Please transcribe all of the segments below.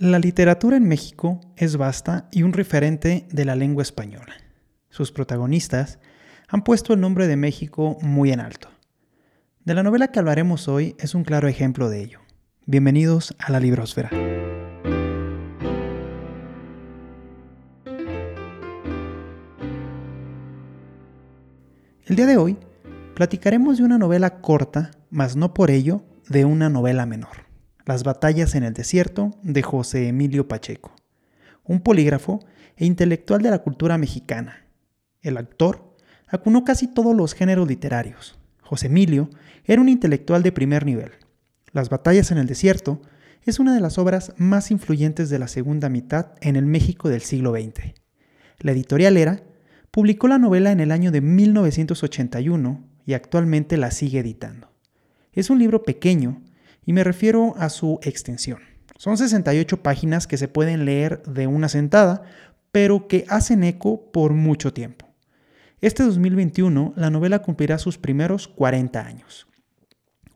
La literatura en México es vasta y un referente de la lengua española. Sus protagonistas han puesto el nombre de México muy en alto. De la novela que hablaremos hoy es un claro ejemplo de ello. Bienvenidos a la Librosfera. El día de hoy platicaremos de una novela corta, mas no por ello de una novela menor. Las batallas en el desierto de José Emilio Pacheco, un polígrafo e intelectual de la cultura mexicana. El actor acunó casi todos los géneros literarios. José Emilio era un intelectual de primer nivel. Las batallas en el desierto es una de las obras más influyentes de la segunda mitad en el México del siglo XX. La editorial Era publicó la novela en el año de 1981 y actualmente la sigue editando. Es un libro pequeño y me refiero a su extensión. Son 68 páginas que se pueden leer de una sentada, pero que hacen eco por mucho tiempo. Este 2021 la novela cumplirá sus primeros 40 años.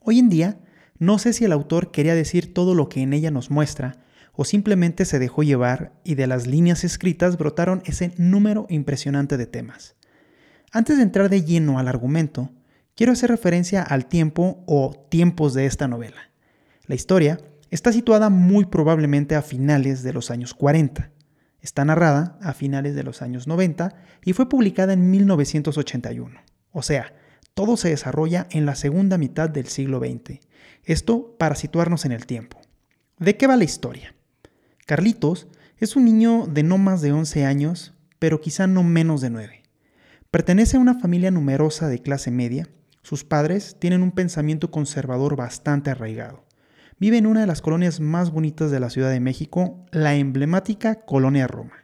Hoy en día, no sé si el autor quería decir todo lo que en ella nos muestra, o simplemente se dejó llevar y de las líneas escritas brotaron ese número impresionante de temas. Antes de entrar de lleno al argumento, quiero hacer referencia al tiempo o tiempos de esta novela. La historia está situada muy probablemente a finales de los años 40. Está narrada a finales de los años 90 y fue publicada en 1981. O sea, todo se desarrolla en la segunda mitad del siglo XX. Esto para situarnos en el tiempo. ¿De qué va la historia? Carlitos es un niño de no más de 11 años, pero quizá no menos de 9. Pertenece a una familia numerosa de clase media. Sus padres tienen un pensamiento conservador bastante arraigado vive en una de las colonias más bonitas de la Ciudad de México, la emblemática Colonia Roma.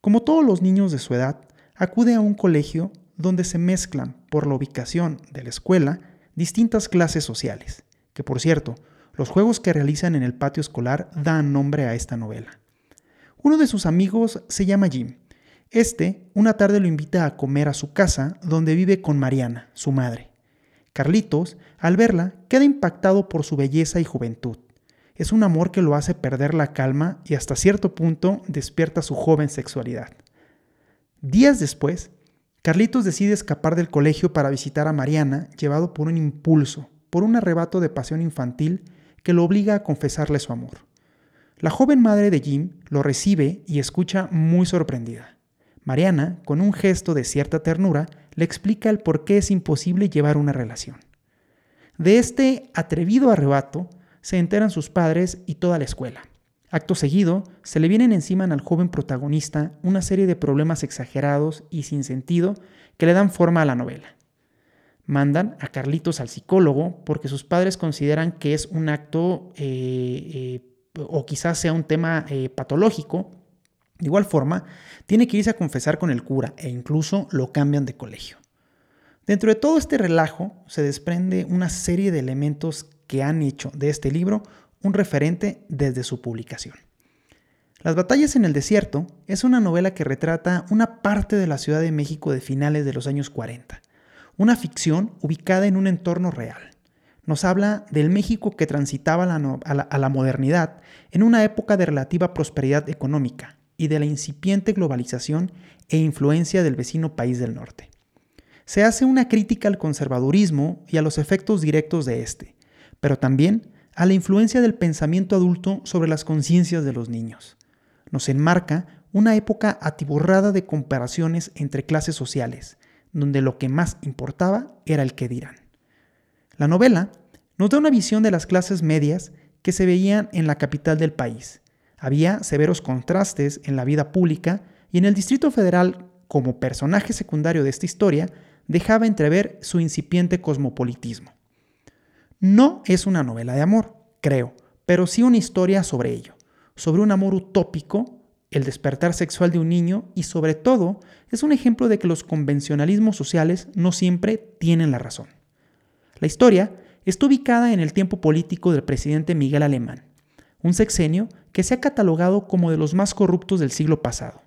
Como todos los niños de su edad, acude a un colegio donde se mezclan, por la ubicación de la escuela, distintas clases sociales, que por cierto, los juegos que realizan en el patio escolar dan nombre a esta novela. Uno de sus amigos se llama Jim. Este, una tarde lo invita a comer a su casa, donde vive con Mariana, su madre. Carlitos, al verla, queda impactado por su belleza y juventud. Es un amor que lo hace perder la calma y hasta cierto punto despierta su joven sexualidad. Días después, Carlitos decide escapar del colegio para visitar a Mariana, llevado por un impulso, por un arrebato de pasión infantil que lo obliga a confesarle su amor. La joven madre de Jim lo recibe y escucha muy sorprendida. Mariana, con un gesto de cierta ternura, le explica el por qué es imposible llevar una relación. De este atrevido arrebato se enteran sus padres y toda la escuela. Acto seguido, se le vienen encima al joven protagonista una serie de problemas exagerados y sin sentido que le dan forma a la novela. Mandan a Carlitos al psicólogo porque sus padres consideran que es un acto eh, eh, o quizás sea un tema eh, patológico de igual forma, tiene que irse a confesar con el cura e incluso lo cambian de colegio. Dentro de todo este relajo se desprende una serie de elementos que han hecho de este libro un referente desde su publicación. Las batallas en el desierto es una novela que retrata una parte de la Ciudad de México de finales de los años 40, una ficción ubicada en un entorno real. Nos habla del México que transitaba a la modernidad en una época de relativa prosperidad económica, y de la incipiente globalización e influencia del vecino país del norte. Se hace una crítica al conservadurismo y a los efectos directos de este, pero también a la influencia del pensamiento adulto sobre las conciencias de los niños. Nos enmarca una época atiborrada de comparaciones entre clases sociales, donde lo que más importaba era el que dirán. La novela nos da una visión de las clases medias que se veían en la capital del país, había severos contrastes en la vida pública y en el Distrito Federal, como personaje secundario de esta historia, dejaba entrever su incipiente cosmopolitismo. No es una novela de amor, creo, pero sí una historia sobre ello, sobre un amor utópico, el despertar sexual de un niño y sobre todo es un ejemplo de que los convencionalismos sociales no siempre tienen la razón. La historia está ubicada en el tiempo político del presidente Miguel Alemán, un sexenio que se ha catalogado como de los más corruptos del siglo pasado.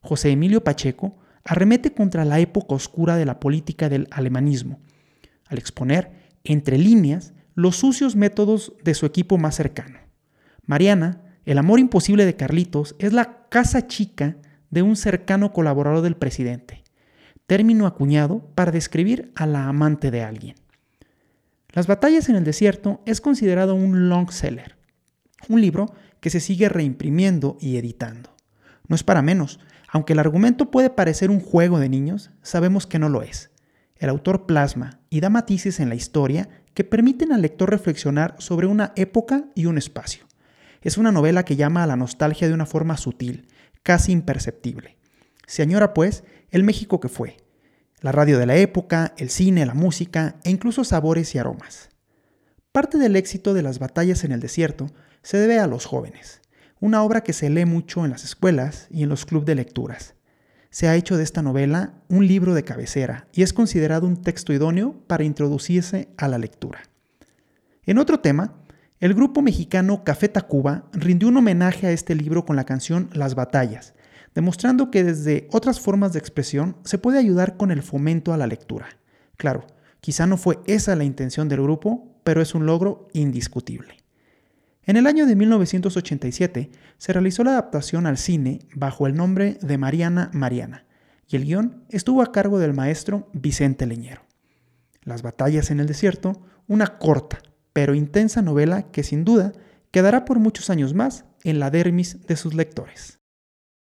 José Emilio Pacheco arremete contra la época oscura de la política del alemanismo, al exponer, entre líneas, los sucios métodos de su equipo más cercano. Mariana El amor imposible de Carlitos es la casa chica de un cercano colaborador del presidente, término acuñado para describir a la amante de alguien. Las batallas en el desierto es considerado un long seller, un libro que se sigue reimprimiendo y editando. No es para menos, aunque el argumento puede parecer un juego de niños, sabemos que no lo es. El autor plasma y da matices en la historia que permiten al lector reflexionar sobre una época y un espacio. Es una novela que llama a la nostalgia de una forma sutil, casi imperceptible. Se añora, pues, el México que fue, la radio de la época, el cine, la música e incluso sabores y aromas. Parte del éxito de las batallas en el desierto se debe a Los jóvenes, una obra que se lee mucho en las escuelas y en los clubes de lecturas. Se ha hecho de esta novela un libro de cabecera y es considerado un texto idóneo para introducirse a la lectura. En otro tema, el grupo mexicano Café Tacuba rindió un homenaje a este libro con la canción Las Batallas, demostrando que desde otras formas de expresión se puede ayudar con el fomento a la lectura. Claro, quizá no fue esa la intención del grupo, pero es un logro indiscutible. En el año de 1987 se realizó la adaptación al cine bajo el nombre de Mariana Mariana, y el guion estuvo a cargo del maestro Vicente Leñero. Las batallas en el desierto, una corta pero intensa novela que sin duda quedará por muchos años más en la dermis de sus lectores.